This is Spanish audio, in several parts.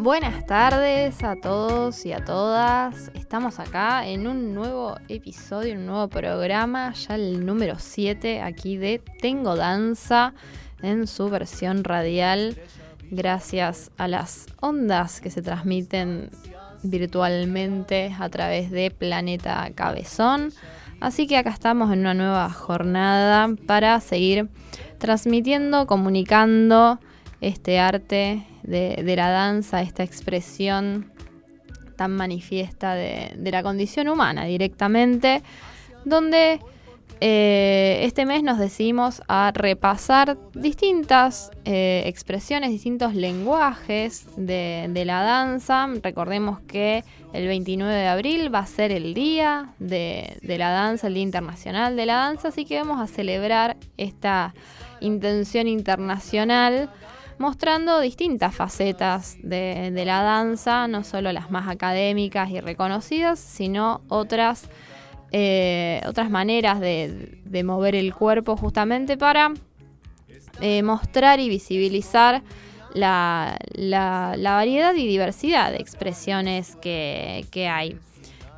Buenas tardes a todos y a todas. Estamos acá en un nuevo episodio, un nuevo programa, ya el número 7 aquí de Tengo Danza en su versión radial, gracias a las ondas que se transmiten virtualmente a través de Planeta Cabezón. Así que acá estamos en una nueva jornada para seguir transmitiendo, comunicando este arte de, la danza, esta expresión tan manifiesta de, la condición humana directamente, donde eh, este mes nos decidimos a repasar distintas eh, expresiones, distintos lenguajes de, la danza. Recordemos que el 29 de abril va a ser el día de, de la danza, el Día Internacional de la Danza, así que vamos a celebrar esta intención internacional mostrando distintas facetas de, la danza, no solo las más académicas y reconocidas, sino otras, eh, otras maneras de, mover el cuerpo justamente para eh, mostrar y visibilizar la, variedad y diversidad de expresiones que, hay.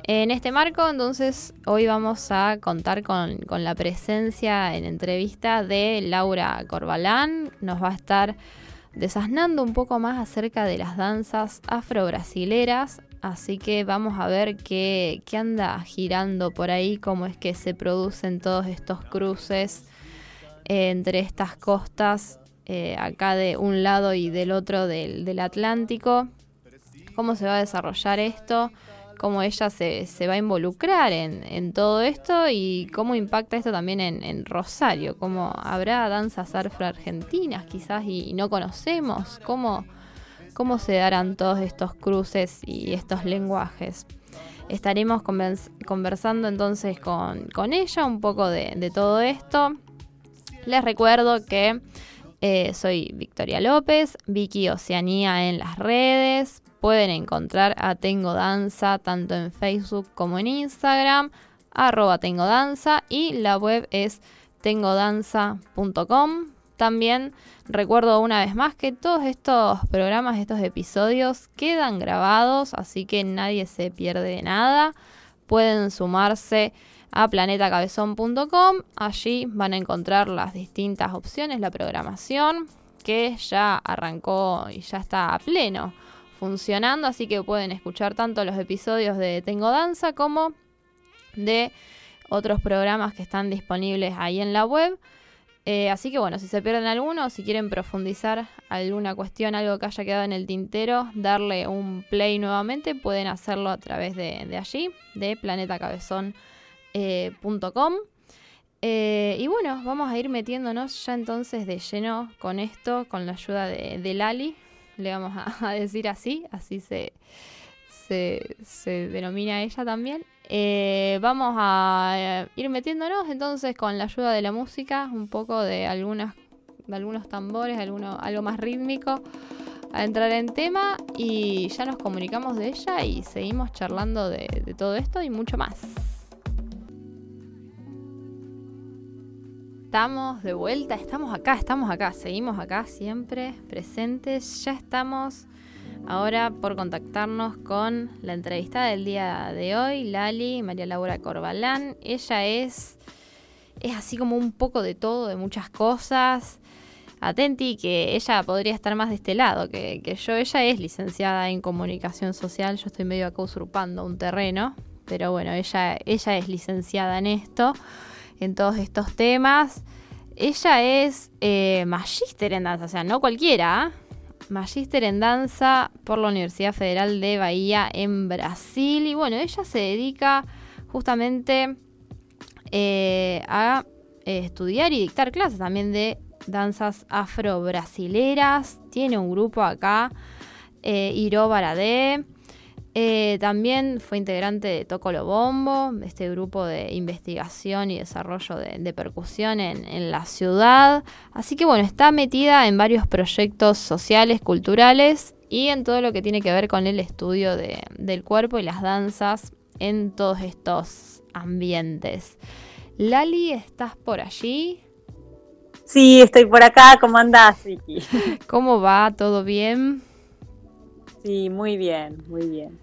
En este marco, entonces, hoy vamos a contar con, con, la presencia en entrevista de Laura Corbalán. Nos va a estar desasnando un poco más acerca de las danzas afro-brasileras. Así que vamos a ver qué, anda girando por ahí, cómo es que se producen todos estos cruces eh, entre estas costas, eh, acá de un lado y del otro del Atlántico. Cómo se va a desarrollar esto cómo ella se, va a involucrar en, todo esto y cómo impacta esto también en, Rosario, cómo habrá danzas afro-argentinas quizás y, no conocemos, cómo, cómo se darán todos estos cruces y estos lenguajes. Estaremos conversando entonces con, ella un poco de, todo esto. Les recuerdo que eh, soy Victoria López, Vicky Oceanía en las redes. Pueden encontrar a Tengo Danza tanto en Facebook como en Instagram, arroba Tengo Danza y la web es tengodanza.com. También recuerdo una vez más que todos estos programas, estos episodios quedan grabados, así que nadie se pierde de nada. Pueden sumarse a planetacabezón.com. Allí van a encontrar las distintas opciones, la programación que ya arrancó y ya está a pleno funcionando, así que pueden escuchar tanto los episodios de Tengo Danza como de otros programas que están disponibles ahí en la web. Eh, así que bueno, si se pierden alguno, si quieren profundizar alguna cuestión, algo que haya quedado en el tintero, darle un play nuevamente, pueden hacerlo a través de, allí, de planetacabezón.com. Eh, y bueno, vamos a ir metiéndonos ya entonces de lleno con esto, con la ayuda de, de Lali, le vamos a, decir así, así se, se, denomina ella también. Eh, vamos a eh, ir metiéndonos entonces con la ayuda de la música, un poco de algunas de algunos tambores, alguno, algo más rítmico, a entrar en tema y ya nos comunicamos de ella y seguimos charlando de todo esto y mucho más. Estamos de vuelta, estamos acá, estamos acá, seguimos acá siempre presentes. Ya estamos ahora por contactarnos con la entrevista del día de hoy, Lali, María Laura Corbalán. Ella es, es así como un poco de todo, de muchas cosas. Atenti que ella podría estar más de este lado que, que yo. Ella es licenciada en comunicación social, yo estoy medio acá usurpando un terreno, pero bueno, ella, ella es licenciada en esto en todos estos temas. Ella es eh, magíster en danza, o sea, no cualquiera. ¿ah? Magíster en danza por la Universidad Federal de Bahía en Brasil. Y bueno, ella se dedica justamente eh, a eh, estudiar y dictar clases también de danzas afro-brasileras. Tiene un grupo acá, eh, Baradé. Eh, también fue integrante de Tocolo Bombo, este grupo de investigación y desarrollo de, percusión en, la ciudad. Así que bueno, está metida en varios proyectos sociales, culturales y en todo lo que tiene que ver con el estudio del cuerpo y las danzas en todos estos ambientes. Lali, ¿estás por allí? Sí, estoy por acá. ¿Cómo andás, Vicky? ¿Cómo va? ¿Todo bien? Sí, muy bien, muy bien.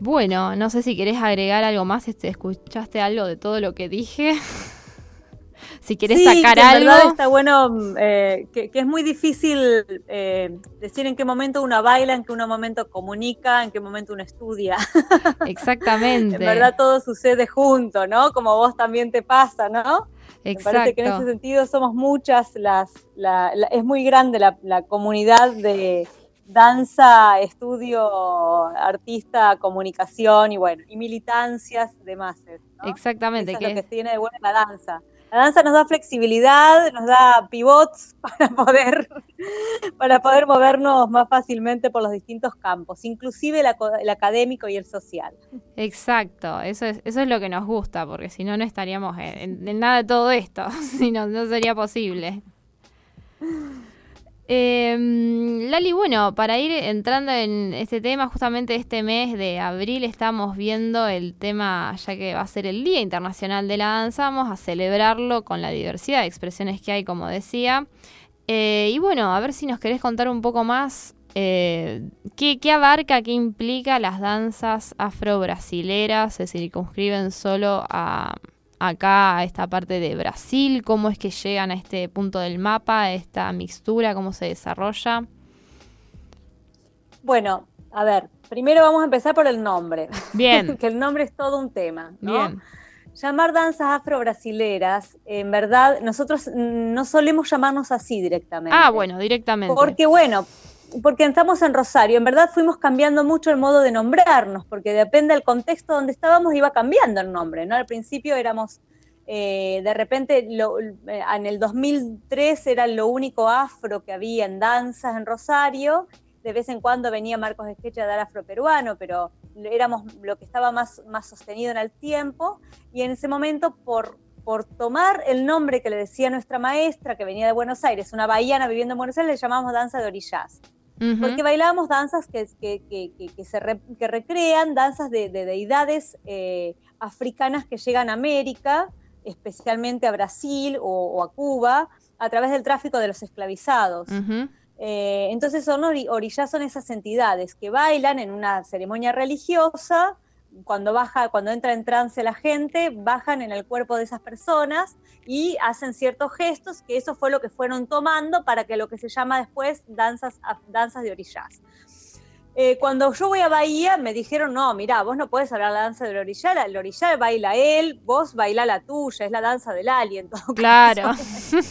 Bueno, no sé si querés agregar algo más, este, escuchaste algo de todo lo que dije. si quieres sacar que algo. Verdad está bueno, eh, que, es muy difícil eh, decir en qué momento uno baila, en qué momento comunica, en qué momento uno estudia. Exactamente. en verdad todo sucede junto, ¿no? Como vos también te pasa, ¿no? Exacto. Me parece que en ese sentido somos muchas las, es muy grande la comunidad de danza, estudio, artista, comunicación y bueno, y militancias de masas. Exactamente. Eso es lo que tiene de buena la danza. La danza nos da flexibilidad, nos da pivots para poder, para poder movernos más fácilmente por los distintos campos, inclusive el, académico y el social. Exacto, eso es, eso es lo que nos gusta, porque si no, no estaríamos en, en nada de todo esto, si no, no sería posible. Eh, Lali, bueno, para ir entrando en este tema, justamente este mes de abril estamos viendo el tema, ya que va a ser el Día Internacional de la Danza, vamos a celebrarlo con la diversidad de expresiones que hay, como decía. Eh, y bueno, a ver si nos querés contar un poco más eh, ¿qué, ¿qué, abarca, qué implica las danzas afro-brasileras, se circunscriben solo a acá a esta parte de Brasil, cómo es que llegan a este punto del mapa, esta mixtura, cómo se desarrolla. Bueno, a ver, primero vamos a empezar por el nombre. Bien. que el nombre es todo un tema. Bien. Llamar danzas afro-brasileras, en verdad, nosotros no solemos llamarnos así directamente. Ah, bueno, directamente. Porque, bueno, porque estamos en Rosario, en verdad fuimos cambiando mucho el modo de nombrarnos, porque depende del contexto donde estábamos, iba cambiando el nombre, ¿no? Al principio éramos, eh, de repente, eh, en el 2003 era lo único afro que había en danzas en Rosario, de vez en cuando venía Marcos Esquecha a dar afroperuano, pero éramos lo que estaba más, más sostenido en el tiempo, y en ese momento, por, por tomar el nombre que le decía nuestra maestra, que venía de Buenos Aires, una bahiana viviendo en Buenos Aires, le llamamos danza de orillas porque bailábamos danzas que, que, se recrean, danzas de, deidades eh, africanas que llegan a América, especialmente a Brasil o, a Cuba, a través del tráfico de los esclavizados. Eh, entonces son orillas son esas entidades que bailan en una ceremonia religiosa, cuando baja, cuando entra en trance la gente, bajan en el cuerpo de esas personas y hacen ciertos gestos, que eso fue lo que fueron tomando para que lo que se llama después danzas, danzas de orillas. Eh, cuando yo voy a Bahía, me dijeron, no, mira, vos no puedes hablar la danza del orillar, el orillar baila él, vos baila la tuya, es la danza del alien. Todo claro,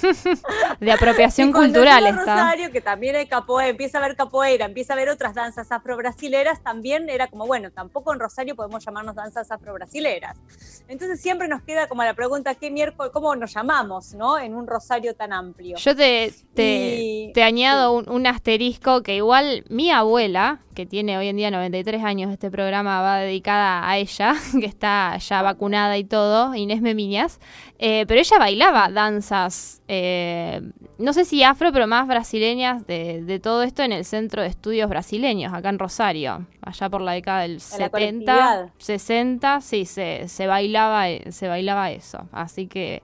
de apropiación cultural está. Rosario, que también hay capoeira, empieza a ver capoeira, empieza a ver otras danzas afro-brasileras, también era como, bueno, tampoco en Rosario podemos llamarnos danzas afro-brasileras. Entonces siempre nos queda como la pregunta, ¿qué miércoles, cómo nos llamamos, no? En un Rosario tan amplio. Yo te, te, añado un asterisco que igual mi abuela, que tiene hoy en día 93 años, este programa va dedicada a ella, que está ya vacunada y todo, Inés Memiñas, eh, pero ella bailaba danzas, eh, no sé si afro, pero más brasileñas de, todo esto en el Centro de Estudios Brasileños, acá en Rosario, allá por la década del 70, 60, sí, se, se, bailaba, se bailaba eso, así que...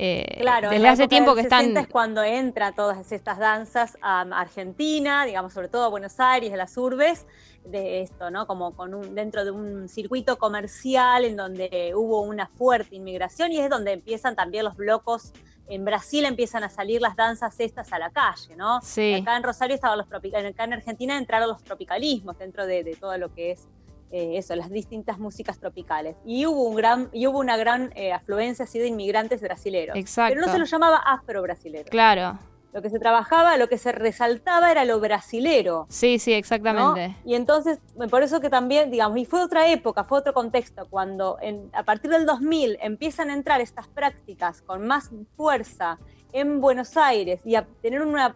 Eh, claro, desde hace tiempo que están. es cuando entra todas estas danzas a Argentina, digamos, sobre todo a Buenos Aires, a las urbes, de esto, ¿no? Como con un, dentro de un circuito comercial en donde hubo una fuerte inmigración y es donde empiezan también los blocos. En Brasil empiezan a salir las danzas estas a la calle, ¿no? Sí. Acá en Rosario estaban los acá en Argentina entraron los tropicalismos dentro de, de todo lo que es eh, eso, las distintas músicas tropicales. Y hubo, un gran, y hubo una gran eh, afluencia así de inmigrantes brasileros. Exacto. Pero no se lo llamaba afro-brasilero. Claro. Lo que se trabajaba, lo que se resaltaba era lo brasilero. Sí, sí, exactamente. Y entonces, por eso que también, digamos, y fue otra época, fue otro contexto, cuando a partir del 2000 empiezan a entrar estas prácticas con más fuerza en Buenos Aires y a tener una,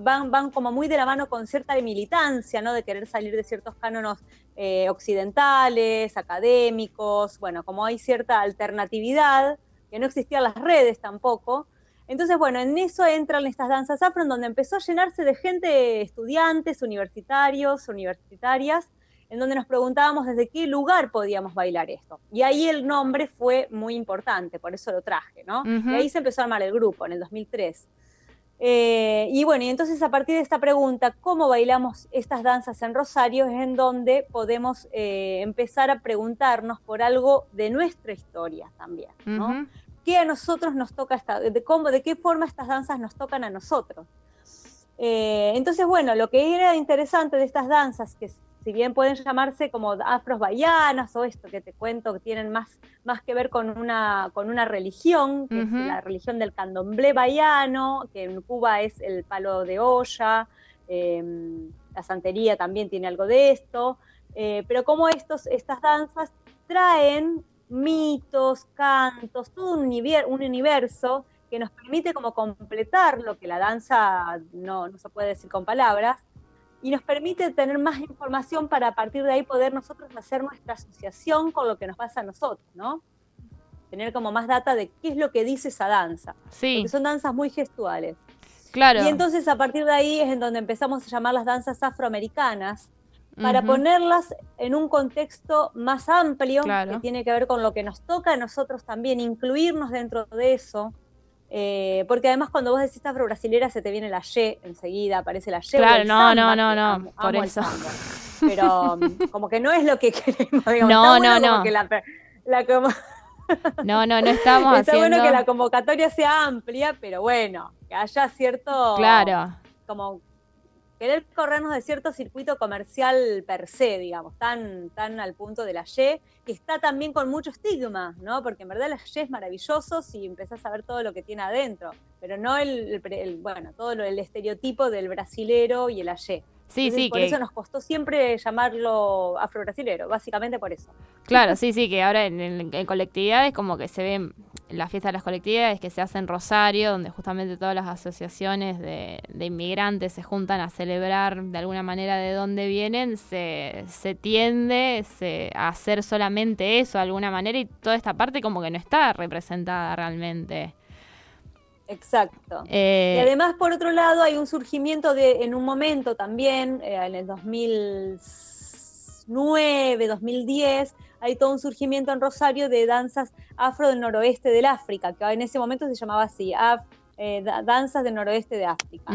van, van como muy de la mano con cierta militancia, ¿no? De querer salir de ciertos cánones eh, occidentales, académicos, bueno, como hay cierta alternatividad, que no existían las redes tampoco. Entonces, bueno, en eso entran estas danzas afro, donde empezó a llenarse de gente, estudiantes, universitarios, universitarias, en donde nos preguntábamos desde qué lugar podíamos bailar esto. Y ahí el nombre fue muy importante, por eso lo traje, ¿no? Y ahí se empezó a armar el grupo en el 2003. Eh, y bueno, y entonces a partir de esta pregunta, ¿cómo bailamos estas danzas en Rosario? Es en donde podemos eh, empezar a preguntarnos por algo de nuestra historia también, ¿no? ¿Qué a nosotros nos toca, esta, de, cómo, de qué forma estas danzas nos tocan a nosotros? Eh, entonces, bueno, lo que era interesante de estas danzas, que si bien pueden llamarse como afros bahianas o esto que te cuento, que tienen más, más que ver con una, con una religión, que es la religión del candomblé bahiano, que en Cuba es el palo de olla, em, la santería también tiene algo de esto, eh, pero como estos, estas danzas traen mitos, cantos, todo un, un universo que nos permite como completar lo que la danza no, no se puede decir con palabras, y nos permite tener más información para a partir de ahí poder nosotros hacer nuestra asociación con lo que nos pasa a nosotros, ¿no? Tener como más data de qué es lo que dice esa danza. Sí. Porque son danzas muy gestuales. Claro. Y entonces a partir de ahí es en donde empezamos a llamar las danzas afroamericanas, para ponerlas en un contexto más amplio, que tiene que ver con lo que nos toca a nosotros también, incluirnos dentro de eso, eh, porque además cuando vos decís afro-brasilera se te viene la Y enseguida, aparece la Y. Claro, no, no, no, no, por eso. pero mm, como que no es lo que queremos. Digamos. No, no, no. no, no, no estamos Está bueno que la convocatoria sea amplia, pero bueno, que haya cierto... Claro. Como querer corrernos de cierto circuito comercial per se, digamos, tan, tan al punto de la Y, que está también con mucho estigma, ¿no? Porque en verdad la Y es maravilloso si empezás a ver todo lo que tiene adentro, pero no el, bueno, todo lo, el estereotipo del brasilero y el Y. Sí, sí. Por eso nos costó siempre llamarlo afro-brasilero, básicamente por eso. Claro, sí, sí, que ahora en, en colectividades como que se ven la fiesta de las colectividades que se hace en Rosario, donde justamente todas las asociaciones de, inmigrantes se juntan a celebrar de alguna manera de dónde vienen, se, se tiende a hacer solamente eso de alguna manera y toda esta parte como que no está representada realmente. Exacto. Eh, y además, por otro lado, hay un surgimiento de, en un momento también, eh, en el 2009, 2010, hay todo un surgimiento en Rosario de danzas afro del noroeste del África, que en ese momento se llamaba así, eh, danzas del noroeste de África.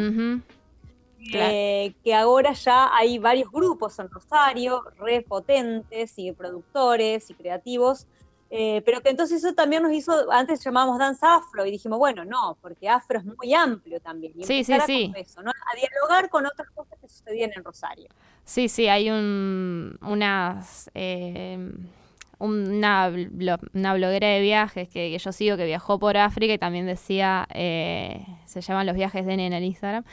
Eh, que ahora ya hay varios grupos en Rosario, re potentes y productores y creativos, eh, pero que entonces eso también nos hizo, antes llamábamos danza afro y dijimos, bueno, no, porque afro es muy amplio también. Y sí, sí, sí. A dialogar con otras cosas que sucedían en Rosario. Sí, sí, hay un, unas... Eh, una, una, bloguera de viajes que, yo sigo que viajó por África y también decía, eh, se llaman los viajes de Nena en Instagram,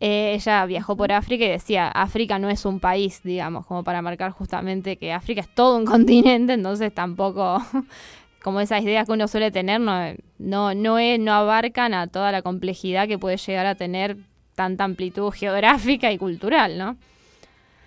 eh, ella viajó por África y decía, África no es un país, digamos, como para marcar justamente que África es todo un continente, entonces tampoco, como esas ideas que uno suele tener, no, no, no, es, no abarcan a toda la complejidad que puede llegar a tener tanta amplitud geográfica y cultural, ¿no?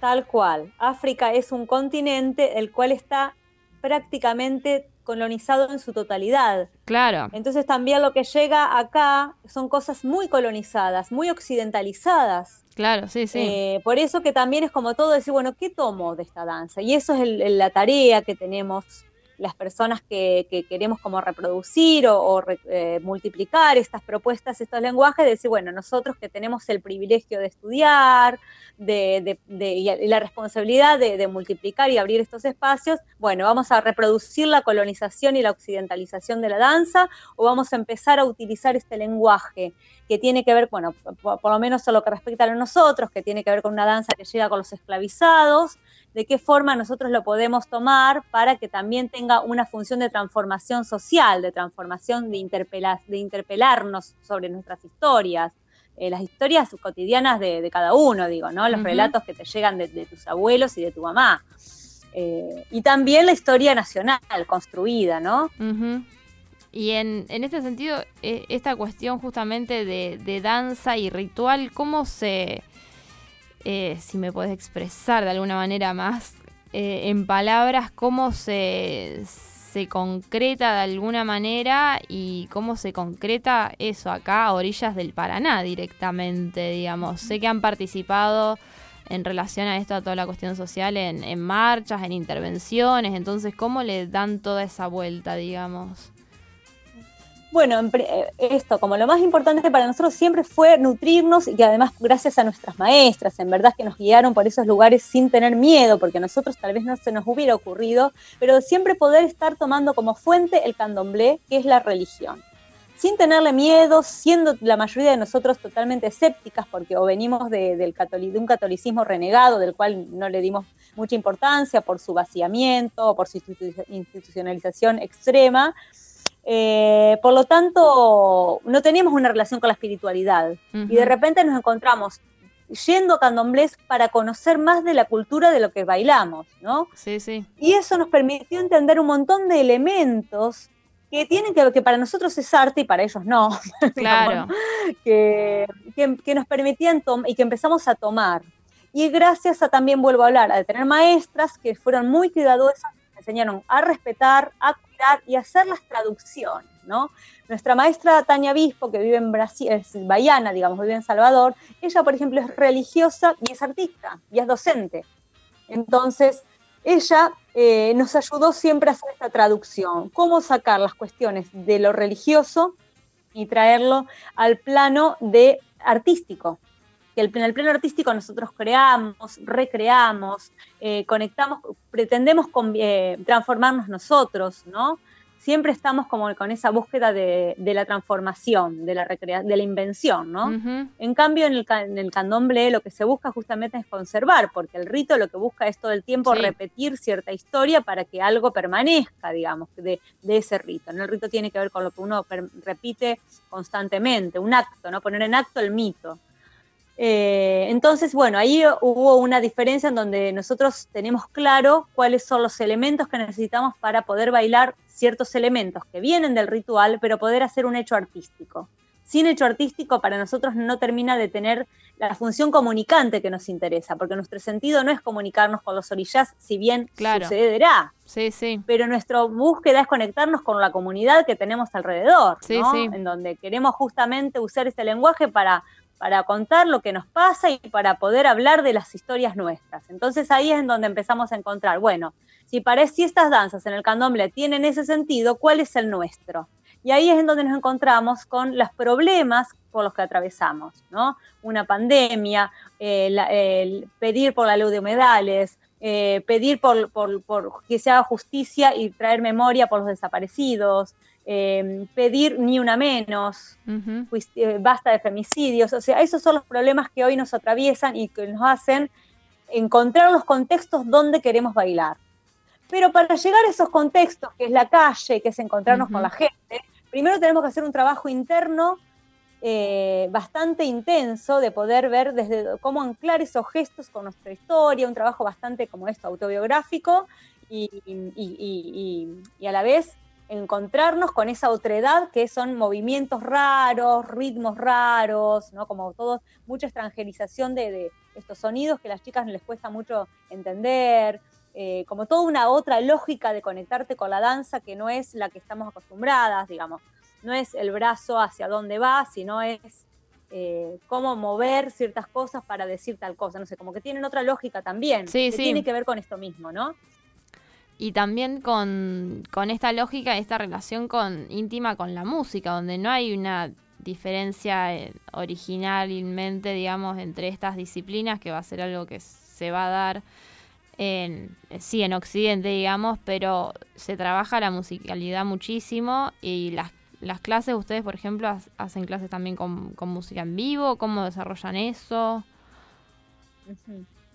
Tal cual. África es un continente el cual está prácticamente colonizado en su totalidad. Claro. Entonces también lo que llega acá son cosas muy colonizadas, muy occidentalizadas. Claro, sí, sí. Eh, por eso que también es como todo decir, bueno, ¿qué tomo de esta danza? Y eso es la tarea que tenemos las personas que, queremos como reproducir o, eh, multiplicar estas propuestas, estos lenguajes, decir, bueno, nosotros que tenemos el privilegio de estudiar de, y la responsabilidad de, multiplicar y abrir estos espacios, bueno, vamos a reproducir la colonización y la occidentalización de la danza o vamos a empezar a utilizar este lenguaje que tiene que ver, bueno, por, por lo menos a lo que respecta a nosotros, que tiene que ver con una danza que llega con los esclavizados, de qué forma nosotros lo podemos tomar para que también tenga una función de transformación social, de transformación de, interpelar, de interpelarnos sobre nuestras historias, eh, las historias cotidianas de, cada uno, digo, ¿no? Los relatos que te llegan de, tus abuelos y de tu mamá. Eh, y también la historia nacional construida, ¿no? Y en, en este sentido, e, esta cuestión justamente de, de danza y ritual, ¿cómo se, eh, si me puedes expresar de alguna manera más eh, en palabras, cómo se, se concreta de alguna manera y cómo se concreta eso acá a orillas del Paraná directamente, digamos. Sé que han participado en relación a esto, a toda la cuestión social, en, en marchas, en intervenciones, entonces, ¿cómo le dan toda esa vuelta, digamos? Bueno, eh, esto, como lo más importante para nosotros siempre fue nutrirnos y además gracias a nuestras maestras, en verdad que nos guiaron por esos lugares sin tener miedo, porque a nosotros tal vez no se nos hubiera ocurrido, pero siempre poder estar tomando como fuente el candomblé, que es la religión. Sin tenerle miedo, siendo la mayoría de nosotros totalmente escépticas, porque o venimos de, del de un catolicismo renegado, del cual no le dimos mucha importancia por su vaciamiento, por su institucionalización extrema, eh, por lo tanto, no teníamos una relación con la espiritualidad. Y de repente nos encontramos yendo a candomblés para conocer más de la cultura de lo que bailamos, ¿no? Sí, sí. Y eso nos permitió entender un montón de elementos que tienen que que para nosotros es arte y para ellos no. Claro. que, que, nos permitían y que empezamos a tomar. Y gracias a también vuelvo a hablar, a tener maestras que fueron muy cuidadosas, enseñaron a respetar, a y hacer las traducciones, ¿no? Nuestra maestra Tania Bispo, que vive en Brasil, es baiana, digamos, vive en Salvador, ella, por ejemplo, es religiosa y es artista y es docente. Entonces, ella eh, nos ayudó siempre a hacer esta traducción, cómo sacar las cuestiones de lo religioso y traerlo al plano de artístico, que en el plano artístico nosotros creamos, recreamos, eh, conectamos, pretendemos eh, transformarnos nosotros, ¿no? Siempre estamos como con esa búsqueda de, la transformación, de la, de la invención, ¿no? En cambio, en el, en candomblé lo que se busca justamente es conservar, porque el rito lo que busca es todo el tiempo repetir cierta historia para que algo permanezca, digamos, de, de ese rito. El rito tiene que ver con lo que uno repite constantemente, un acto, ¿no? Poner en acto el mito. Eh, entonces, bueno, ahí hubo una diferencia en donde nosotros tenemos claro cuáles son los elementos que necesitamos para poder bailar ciertos elementos que vienen del ritual, pero poder hacer un hecho artístico. Sin hecho artístico para nosotros no termina de tener la función comunicante que nos interesa, porque nuestro sentido no es comunicarnos con los orillas, si bien sucederá. Sí, sí. Pero nuestra búsqueda es conectarnos con la comunidad que tenemos alrededor, en donde queremos justamente usar este lenguaje para para contar lo que nos pasa y para poder hablar de las historias nuestras. Entonces ahí es en donde empezamos a encontrar, bueno, si para si estas danzas en el candomblé tienen ese sentido, ¿cuál es el nuestro? Y ahí es en donde nos encontramos con los problemas por los que atravesamos, ¿no? Una pandemia, el pedir por la luz de humedales, eh, pedir por, por, que se haga justicia y traer memoria por los desaparecidos, Em, pedir ni una menos, eh, basta de femicidios, o sea, esos son los problemas que hoy nos atraviesan y que nos hacen encontrar los contextos donde queremos bailar. Pero para llegar a esos contextos, que es la calle, que es encontrarnos con la gente, primero tenemos que hacer un trabajo interno eh, bastante intenso de poder ver desde cómo anclar esos gestos con nuestra historia, un trabajo bastante como esto, autobiográfico y, y a la vez encontrarnos con esa otredad que son movimientos raros, ritmos raros, ¿no? Como todo, mucha extranjerización de, estos sonidos que a las chicas les cuesta mucho entender, eh, como toda una otra lógica de conectarte con la danza que no es la que estamos acostumbradas, digamos. No es el brazo hacia dónde va, sino es eh, cómo mover ciertas cosas para decir tal cosa. No sé, como que tienen otra lógica también. Sí, que Tiene que ver con esto mismo, ¿no? Y también con, esta lógica, esta relación con, íntima con la música, donde no hay una diferencia eh, originalmente, digamos, entre estas disciplinas, que va a ser algo que se va a dar en, sí, en Occidente, digamos, pero se trabaja la musicalidad muchísimo y las, las clases, ustedes, por ejemplo, hacen clases también con, música en vivo, ¿cómo desarrollan eso?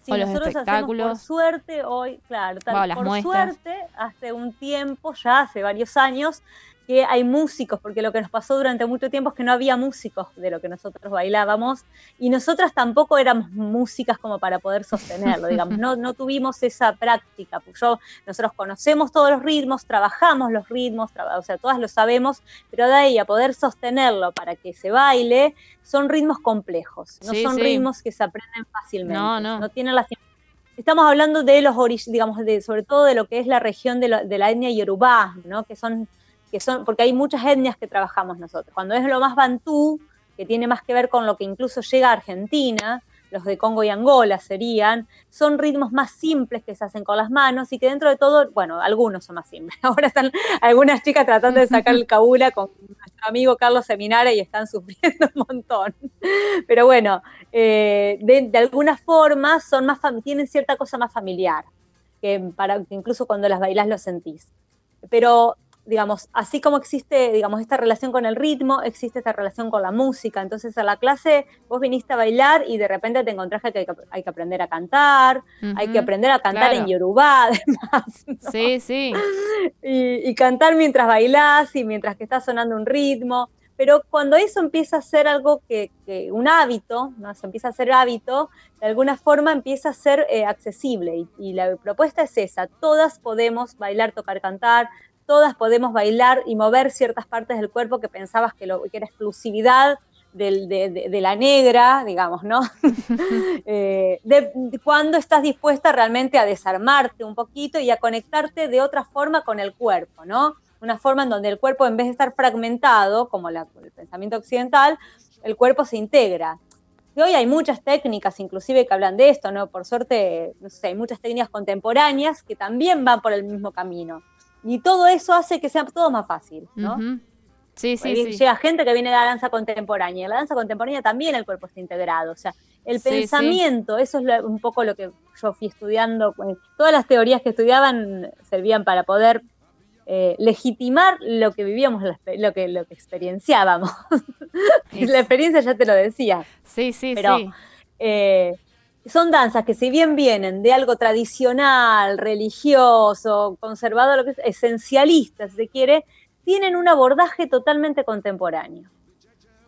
Sí, nosotros hacemos por suerte hoy, claro, por suerte, hace un tiempo, ya hace varios años, que hay músicos, porque lo que nos pasó durante mucho tiempo es que no había músicos de lo que nosotros bailábamos y nosotras tampoco éramos músicas como para poder sostenerlo, digamos, no, no tuvimos esa práctica. Pues yo, nosotros conocemos todos los ritmos, trabajamos los ritmos, o sea, todas lo sabemos, pero de ahí a poder sostenerlo para que se baile, son ritmos complejos, no son ritmos que se aprenden fácilmente. No, no. No tienen las estamos hablando de los digamos, de, sobre todo de lo que es la región de, de la etnia yorubá, ¿no? que son que son, porque hay muchas etnias que trabajamos nosotros. Cuando es lo más bantú, que tiene más que ver con lo que incluso llega a Argentina, los de Congo y Angola serían, son ritmos más simples que se hacen con las manos y que dentro de todo, bueno, algunos son más simples. Ahora están algunas chicas tratando de sacar el cabula con nuestro amigo Carlos Seminara y están sufriendo un montón. Pero bueno, eh, de, alguna forma son más tienen cierta cosa más familiar, que, para, que incluso cuando las bailás lo sentís. Pero digamos, así como existe, digamos, esta relación con el ritmo, existe esta relación con la música. Entonces, a la clase vos viniste a bailar y de repente te encontraste que hay que, aprender a cantar, hay que aprender a cantar en Yorubá, además. Sí, sí. Y, cantar mientras bailás y mientras que está sonando un ritmo. Pero cuando eso empieza a ser algo que, un hábito, ¿no? se empieza a ser hábito, de alguna forma empieza a ser eh, accesible. y la propuesta es esa, todas podemos bailar, tocar, cantar, todas podemos bailar y mover ciertas partes del cuerpo que pensabas que, lo, que era exclusividad de, la negra, digamos, ¿no? Eh, cuando estás dispuesta realmente a desarmarte un poquito y a conectarte de otra forma con el cuerpo, ¿no? Una forma en donde el cuerpo, en vez de estar fragmentado, como el pensamiento occidental, el cuerpo se integra. Y hoy hay muchas técnicas, inclusive, que hablan de esto, ¿no? Por suerte, hay muchas técnicas contemporáneas que también van por el mismo camino. Y todo eso hace que sea todo más fácil, ¿no? Sí, sí, sí. Llega gente que viene de la danza contemporánea. En la danza contemporánea también el cuerpo está integrado. O sea, el pensamiento, eso es un poco lo que yo fui estudiando. Pues, todas las teorías que estudiaban servían para poder eh, legitimar lo que vivíamos, lo que, lo que experienciábamos. la experiencia ya te lo decía. Sí, sí, Pero, sí. Eh, son danzas que si bien vienen de algo tradicional, religioso, conservador, lo que es, esencialista, si se quiere, tienen un abordaje totalmente contemporáneo.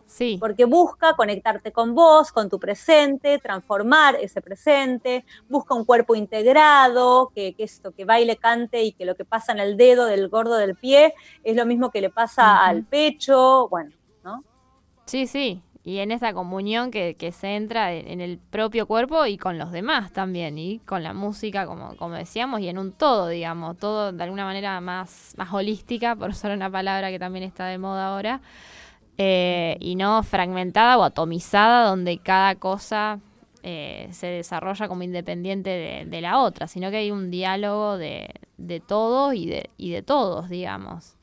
Sí. Porque busca conectarte con vos, con tu presente, transformar ese presente, busca un cuerpo integrado, que, esto, que baile, cante y que lo que pasa en el dedo del gordo del pie es lo mismo que le pasa al pecho, bueno, ¿no? Sí, sí, y en esa comunión que, se entra en, el propio cuerpo y con los demás también, y con la música, como, como decíamos, y en un todo, digamos, todo de alguna manera más, más holística, por usar una palabra que también está de moda ahora, eh, y no fragmentada o atomizada, donde cada cosa eh, se desarrolla como independiente de, de, la otra, sino que hay un diálogo de, de todos y de, y de todos, digamos.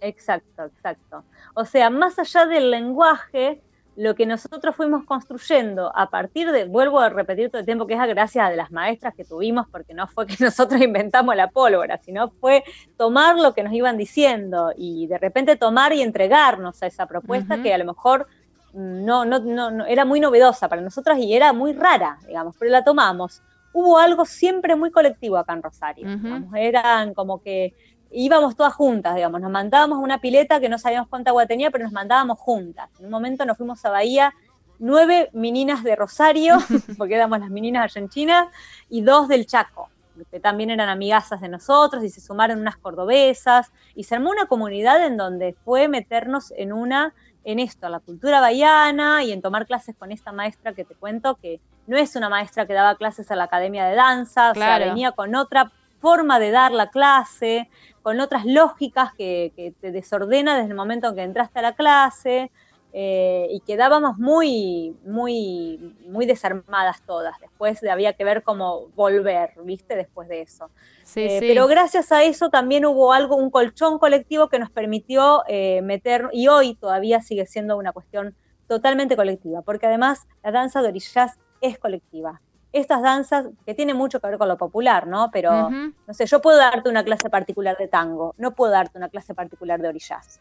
Exacto, exacto. O sea, más allá del lenguaje, lo que nosotros fuimos construyendo a partir de, vuelvo a repetir todo el tiempo, que es gracias a las maestras que tuvimos, porque no fue que nosotros inventamos la pólvora, sino fue tomar lo que nos iban diciendo y de repente tomar y entregarnos a esa propuesta que a lo mejor no, no, no, era muy novedosa para nosotras y era muy rara, digamos, pero la tomamos. Hubo algo siempre muy colectivo acá en Rosario, eran como que íbamos todas juntas, digamos, nos mandábamos una pileta que no sabíamos cuánta agua tenía, pero nos mandábamos juntas. En un momento nos fuimos a Bahía, nueve meninas de Rosario, porque éramos las meninas argentinas, y dos del Chaco, que también eran amigazas de nosotros, y se sumaron unas cordobesas, y se armó una comunidad en donde fue meternos en una, en esto, la cultura bahiana, y en tomar clases con esta maestra que te cuento, que no es una maestra que daba clases a la academia de danza, o sea, venía con otra forma de dar la clase, con otras lógicas que, te desordena desde el momento en que entraste a la clase eh, y quedábamos muy, muy, muy desarmadas todas. Después había que ver cómo volver, ¿viste? Después de eso. Eh, pero gracias a eso también hubo algo, un colchón colectivo que nos permitió eh, meter, y hoy todavía sigue siendo una cuestión totalmente colectiva, porque además la danza de orillas es colectiva estas danzas que tienen mucho que ver con lo popular, ¿no? Pero, no sé, yo puedo darte una clase particular de tango, no puedo darte una clase particular de orillas.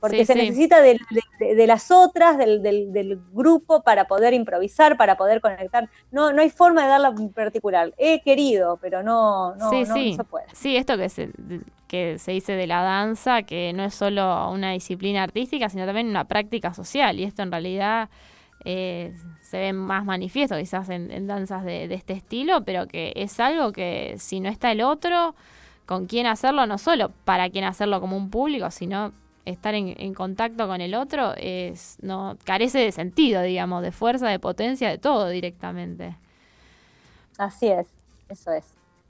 Porque se necesita de, las otras, del, grupo, para poder improvisar, para poder conectar. No, no hay forma de darla particular. He querido, pero no, no, no, se puede. Sí, esto que se, que se dice de la danza, que no es solo una disciplina artística, sino también una práctica social. Y esto en realidad eh, se ve más manifiesto quizás en, danzas de, este estilo, pero que es algo que si no está el otro, con quién hacerlo, no solo para quién hacerlo como un público, sino estar en, contacto con el otro, es no carece de sentido, digamos, de fuerza, de potencia, de todo directamente. Así es, eso es.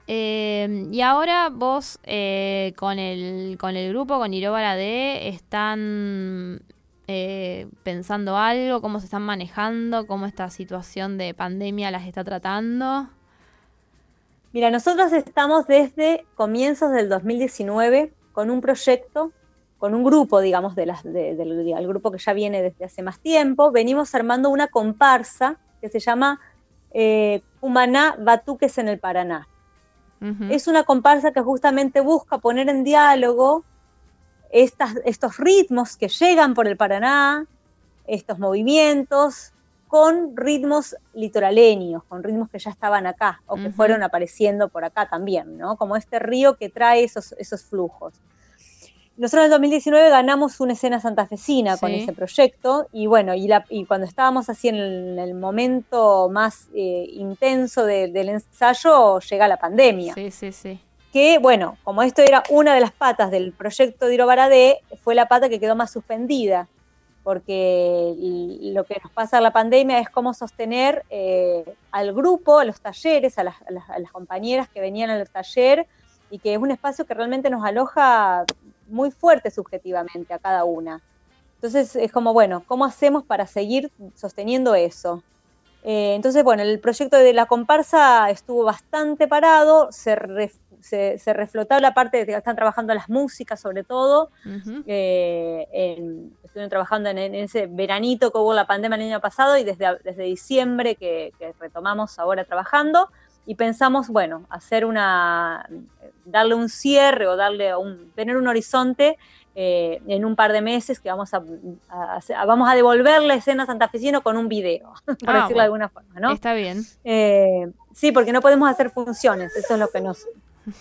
Eh, y ahora vos eh, con, el, con el grupo, con Irobara D, están eh, pensando algo? ¿Cómo se están manejando? ¿Cómo esta situación de pandemia las está tratando? Mira, nosotros estamos desde comienzos del 2019 con un proyecto, con un grupo, digamos, de las, del grupo que ya viene desde hace más tiempo. Venimos armando una comparsa que se llama eh, Cumaná Batuques en el Paraná. Es una comparsa que justamente busca poner en diálogo estos ritmos que llegan por el Paraná, estos movimientos, con ritmos litoraleños, con ritmos que ya estaban acá o que fueron apareciendo por acá también, ¿no? Como este río que trae esos, esos flujos. Nosotros en el 2019 ganamos una escena santafesina con ese proyecto y bueno, y, la, y, cuando estábamos así en el, momento más eh, intenso del ensayo, llega la pandemia. Sí, sí, sí. Que bueno, como esto era una de las patas del proyecto de Irobaradé, fue la pata que quedó más suspendida, porque lo que nos pasa en la pandemia es cómo sostener eh, al grupo, a los talleres, a las, compañeras que venían al taller, y que es un espacio que realmente nos aloja muy fuerte subjetivamente a cada una. Entonces es como, bueno, ¿cómo hacemos para seguir sosteniendo eso? Eh, entonces, bueno, el proyecto de la comparsa estuvo bastante parado, se, se, reflotó la parte de que están trabajando las músicas sobre todo, eh, estuvieron trabajando en, ese veranito que hubo la pandemia el año pasado y desde, desde diciembre que, que retomamos ahora trabajando y pensamos, bueno, hacer una, darle un cierre o darle un, tener un horizonte eh, en un par de meses que vamos a, vamos a devolver la escena santafesino con un video, por ah, decirlo de alguna forma, ¿no? Está bien. Eh, sí, porque no podemos hacer funciones, eso es lo que nos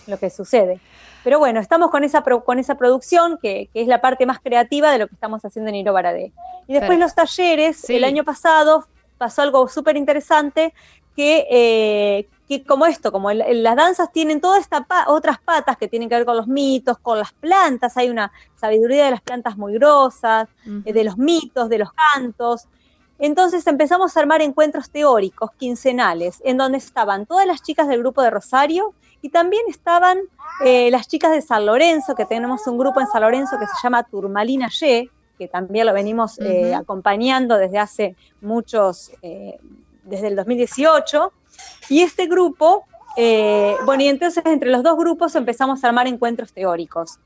lo que sucede. Pero bueno, estamos con esa, con esa producción, que, es la parte más creativa de lo que estamos haciendo en Iro Baradé. Y después los talleres, el año pasado pasó algo súper interesante, que, eh, que como esto, como las danzas tienen todas estas otras patas que tienen que ver con los mitos, con las plantas, hay una sabiduría de las plantas muy grosas, eh, de los mitos, de los cantos. Entonces empezamos a armar encuentros teóricos, quincenales, en donde estaban todas las chicas del grupo de Rosario y también estaban eh, las chicas de San Lorenzo, que tenemos un grupo en San Lorenzo que se llama Turmalina Y, que también lo venimos eh, acompañando desde hace muchos, desde el 2018. Y este grupo, eh, bueno, y entonces entre los dos grupos empezamos a armar encuentros teóricos.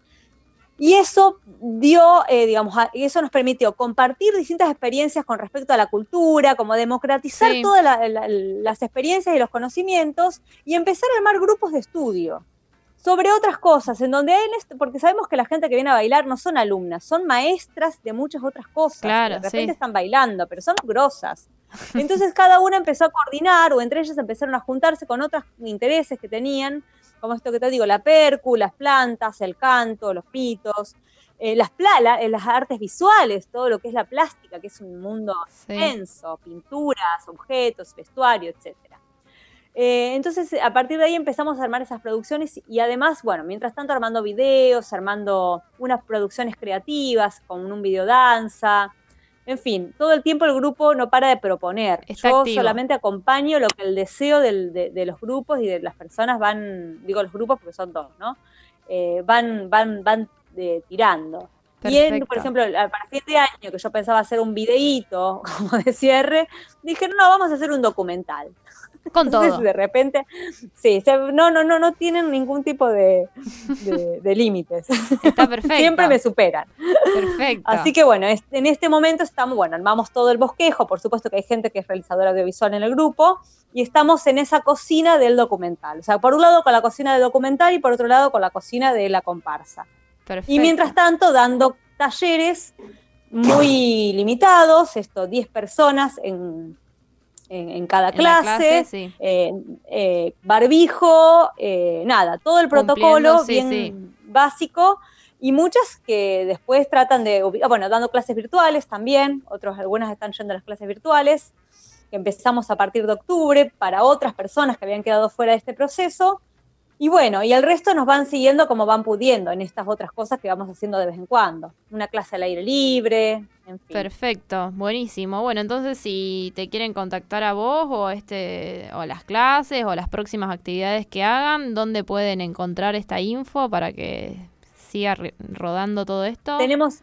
Y eso dio, eh, digamos, eso nos permitió compartir distintas experiencias con respecto a la cultura, como democratizar todas las experiencias y los conocimientos y empezar a armar grupos de estudio sobre otras cosas, en donde él, porque sabemos que la gente que viene a bailar no son alumnas, son maestras de muchas otras cosas. Claro, de repente están bailando, pero son grosas. Entonces cada una empezó a coordinar o entre ellas empezaron a juntarse con otros intereses que tenían, como esto que te digo, la percu, las plantas, el canto, los pitos, eh, las, eh, las artes visuales, todo lo que es la plástica, que es un mundo extenso, pinturas, objetos, vestuario, etc. Eh, entonces, a partir de ahí empezamos a armar esas producciones y además, bueno, mientras tanto armando videos, armando unas producciones creativas con un videodanza, en fin, todo el tiempo el grupo no para de proponer. Yo solamente acompaño lo que el deseo de, los grupos y de las personas van, digo los grupos porque son dos, ¿no? Eh, van, van, van eh, tirando. Y por ejemplo, a partir de año que yo pensaba hacer un videíto como de cierre, dije, no, vamos a hacer un documental. Con todo. de repente, sí, no, no, no, no tienen ningún tipo de, límites. Está perfecto. Siempre me superan. Perfecto. Así que bueno, en este momento estamos, bueno, armamos todo el bosquejo, por supuesto que hay gente que es realizadora audiovisual en el grupo, y estamos en esa cocina del documental. O sea, por un lado con la cocina del documental y por otro lado con la cocina de la comparsa. Perfecto. Y mientras tanto, dando talleres muy limitados, esto, 10 personas en en, cada clase, eh, eh, barbijo, eh, nada, todo el protocolo bien básico y muchas que después tratan de, bueno, dando clases virtuales también, otros, algunas están yendo a las clases virtuales, que empezamos a partir de octubre para otras personas que habían quedado fuera de este proceso. Y bueno, y el resto nos van siguiendo como van pudiendo en estas otras cosas que vamos haciendo de vez en cuando. Una clase al aire libre, en fin. Perfecto, buenísimo. Bueno, entonces si te quieren contactar a vos o este o las clases o las próximas actividades que hagan, ¿dónde pueden encontrar esta info para que siga rodando todo esto? Tenemos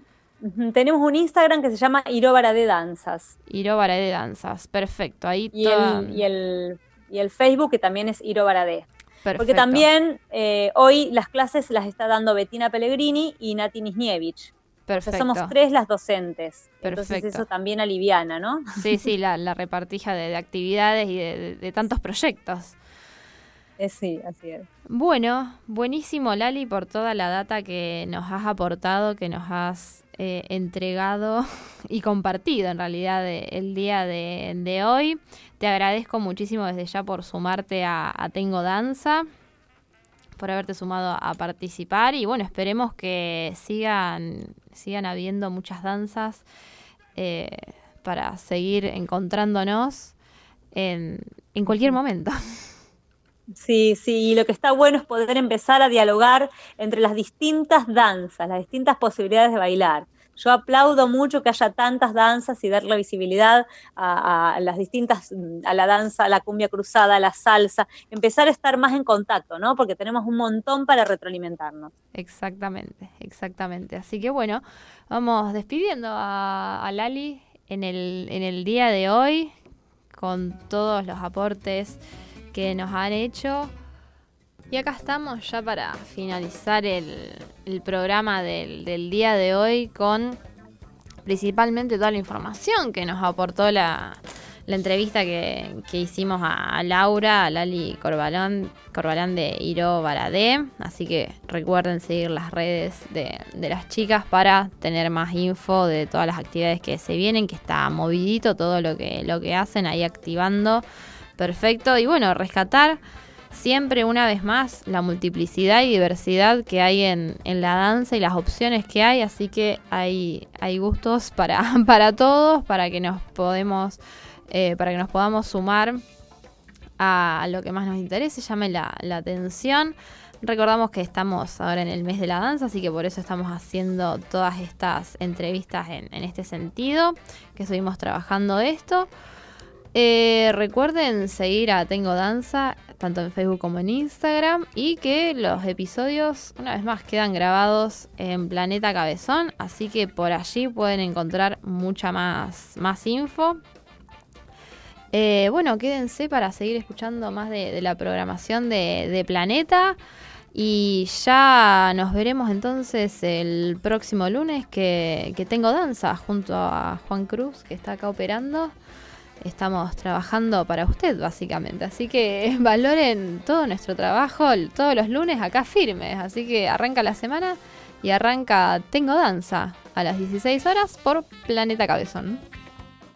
Tenemos un Instagram que se llama Irobara de Danzas. Irobara de Danzas, perfecto. Ahí y, el, y, el, y el Facebook que también es Irobara de. Porque también eh, hoy las clases las está dando Bettina Pellegrini y Nati Nisnievich. Perfecto. somos tres las docentes. Entonces eso también aliviana, ¿no? Sí, sí, la, repartija de, actividades y de tantos proyectos. Eh, sí, así es. Bueno, buenísimo Lali por toda la data que nos has aportado, que nos has eh, entregado y compartido en realidad el día de, hoy. Te agradezco muchísimo desde ya por sumarte a, Tengo Danza, por haberte sumado a participar y bueno, esperemos que sigan, sigan habiendo muchas danzas eh, para seguir encontrándonos en, en cualquier momento. Sí, sí, y lo que está bueno es poder empezar a dialogar entre las distintas danzas, las distintas posibilidades de bailar. Yo aplaudo mucho que haya tantas danzas y darle visibilidad a, las distintas, a la danza, a la cumbia cruzada, a la salsa, empezar a estar más en contacto, ¿no? Porque tenemos un montón para retroalimentarnos. Exactamente, exactamente. Así que bueno, vamos despidiendo a, a Lali en el, en el día de hoy con todos los aportes que nos han hecho. Y acá estamos ya para finalizar el, programa del, día de hoy con principalmente toda la información que nos aportó la, entrevista que, hicimos a, Laura, a Lali Corbalán, Corbalán de Iro Baradé. Así que recuerden seguir las redes de, de, las chicas para tener más info de todas las actividades que se vienen, que está movidito todo lo que, lo que hacen ahí activando Perfecto. Y bueno, rescatar siempre una vez más la multiplicidad y diversidad que hay en, la danza y las opciones que hay. Así que hay, hay gustos para, para todos, para que nos podemos, eh, para que nos podamos sumar a, lo que más nos interese, llame la, atención. Recordamos que estamos ahora en el mes de la danza, así que por eso estamos haciendo todas estas entrevistas en, en este sentido, que estuvimos trabajando esto. Eh, recuerden seguir a Tengo Danza, tanto en Facebook como en Instagram, y que los episodios, una vez más, quedan grabados en Planeta Cabezón, así que por allí pueden encontrar mucha más, más info. Eh, bueno, quédense para seguir escuchando más de, la programación de, Planeta. Y ya nos veremos entonces el próximo lunes que, que tengo danza junto a Juan Cruz, que está acá operando estamos trabajando para usted, básicamente. Así que valoren todo nuestro trabajo todos los lunes acá firmes. Así que arranca la semana y arranca Tengo Danza a las 16 horas por Planeta Cabezón.